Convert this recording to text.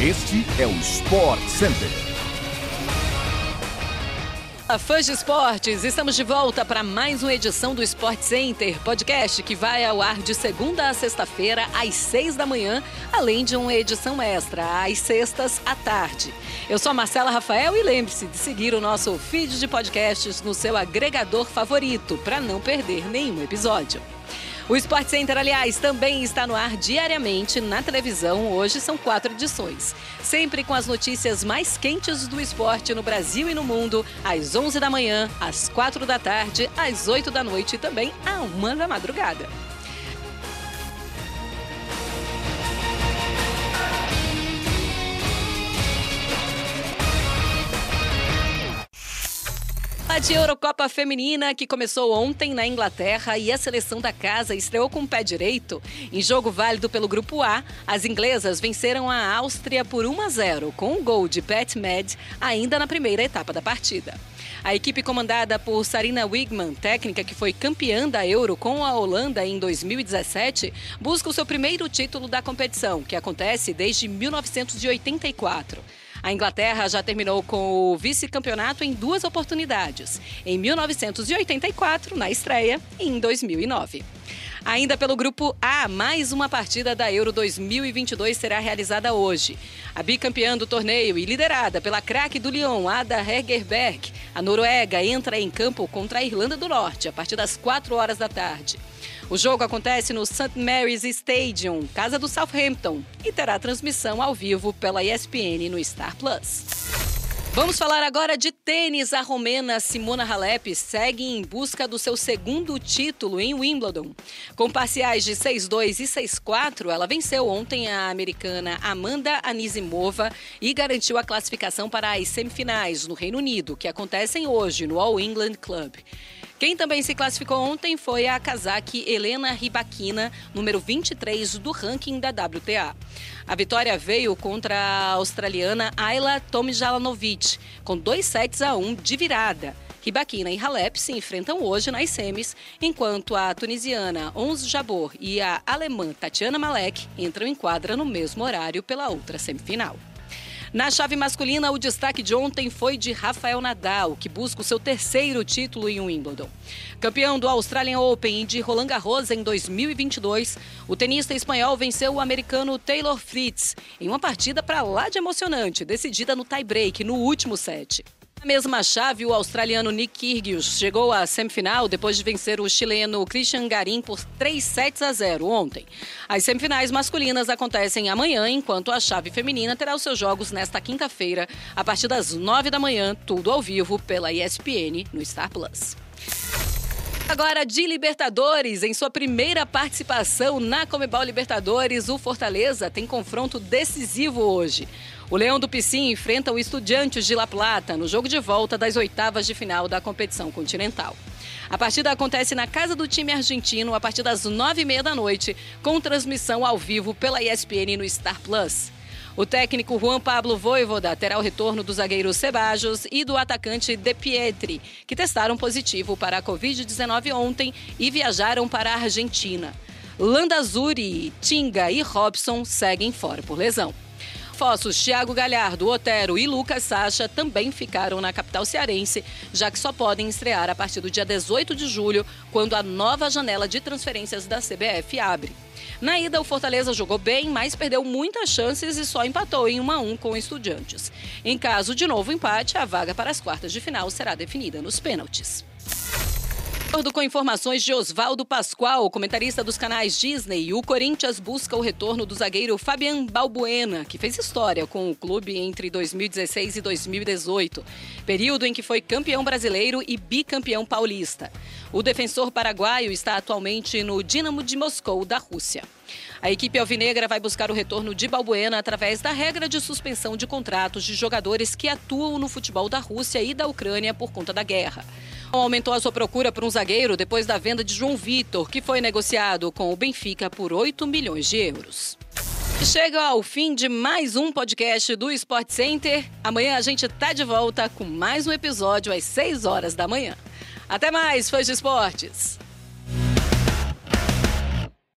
Este é o Sport Center. Fãs de esportes, estamos de volta para mais uma edição do Sport Center, podcast que vai ao ar de segunda a sexta-feira, às seis da manhã, além de uma edição extra, às sextas à tarde. Eu sou a Marcela Rafael e lembre-se de seguir o nosso feed de podcasts no seu agregador favorito, para não perder nenhum episódio. O Sport Center, aliás, também está no ar diariamente na televisão. Hoje são quatro edições. Sempre com as notícias mais quentes do esporte no Brasil e no mundo, às 11 da manhã, às 4 da tarde, às 8 da noite e também à 1 da madrugada. A de Eurocopa Feminina, que começou ontem na Inglaterra e a seleção da casa estreou com o pé direito. Em jogo válido pelo Grupo A, as inglesas venceram a Áustria por 1 a 0, com um gol de Pat Med ainda na primeira etapa da partida. A equipe comandada por Sarina Wigman, técnica que foi campeã da Euro com a Holanda em 2017, busca o seu primeiro título da competição, que acontece desde 1984. A Inglaterra já terminou com o vice-campeonato em duas oportunidades, em 1984, na estreia, e em 2009. Ainda pelo grupo A, mais uma partida da Euro 2022 será realizada hoje. A bicampeã do torneio e liderada pela craque do Lyon, Ada Hegerberg, a Noruega entra em campo contra a Irlanda do Norte a partir das 4 horas da tarde. O jogo acontece no St. Mary's Stadium, casa do Southampton, e terá transmissão ao vivo pela ESPN no Star Plus. Vamos falar agora de tênis. A romena Simona Halep segue em busca do seu segundo título em Wimbledon. Com parciais de 6-2 e 6-4, ela venceu ontem a americana Amanda Anisimova e garantiu a classificação para as semifinais no Reino Unido, que acontecem hoje no All England Club. Quem também se classificou ontem foi a Kazaki Helena Ribakina, número 23 do ranking da WTA. A vitória veio contra a australiana Ayla Tomijalanovic, com 2 sets a 1 de virada. Ribakina e Halep se enfrentam hoje nas semis, enquanto a tunisiana Ons Jabor e a alemã Tatiana Malek entram em quadra no mesmo horário pela outra semifinal. Na chave masculina, o destaque de ontem foi de Rafael Nadal, que busca o seu terceiro título em Wimbledon. Campeão do Australian Open e de Roland Garros em 2022, o tenista espanhol venceu o americano Taylor Fritz em uma partida para lá de emocionante, decidida no tie-break no último set. Na mesma chave, o australiano Nick Kyrgios chegou à semifinal depois de vencer o chileno Christian Garim por 3 sets a 0 ontem. As semifinais masculinas acontecem amanhã, enquanto a chave feminina terá os seus jogos nesta quinta-feira, a partir das 9 da manhã, tudo ao vivo pela ESPN no Star Plus. Agora de Libertadores, em sua primeira participação na Comebol Libertadores, o Fortaleza tem confronto decisivo hoje. O Leão do Piscin enfrenta o Estudiantes de La Plata no jogo de volta das oitavas de final da competição continental. A partida acontece na casa do time argentino a partir das nove e meia da noite, com transmissão ao vivo pela ESPN no Star Plus. O técnico Juan Pablo Voivoda terá o retorno do zagueiro Sebajos e do atacante De Pietri, que testaram positivo para a Covid-19 ontem e viajaram para a Argentina. Landazuri, Tinga e Robson seguem fora por lesão. Fossos, Thiago Galhardo, Otero e Lucas Sacha também ficaram na capital cearense, já que só podem estrear a partir do dia 18 de julho, quando a nova janela de transferências da CBF abre. Na ida, o Fortaleza jogou bem, mas perdeu muitas chances e só empatou em 1 a 1 com Estudiantes. Em caso de novo empate, a vaga para as quartas de final será definida nos pênaltis. Acordo com informações de Oswaldo Pascoal, comentarista dos canais Disney, o Corinthians busca o retorno do zagueiro Fabian Balbuena, que fez história com o clube entre 2016 e 2018, período em que foi campeão brasileiro e bicampeão paulista. O defensor paraguaio está atualmente no Dinamo de Moscou, da Rússia. A equipe alvinegra vai buscar o retorno de Balbuena através da regra de suspensão de contratos de jogadores que atuam no futebol da Rússia e da Ucrânia por conta da guerra. Aumentou a sua procura por um zagueiro depois da venda de João Vitor, que foi negociado com o Benfica por 8 milhões de euros. Chega ao fim de mais um podcast do Sport Center. Amanhã a gente tá de volta com mais um episódio às 6 horas da manhã. Até mais, fãs de esportes!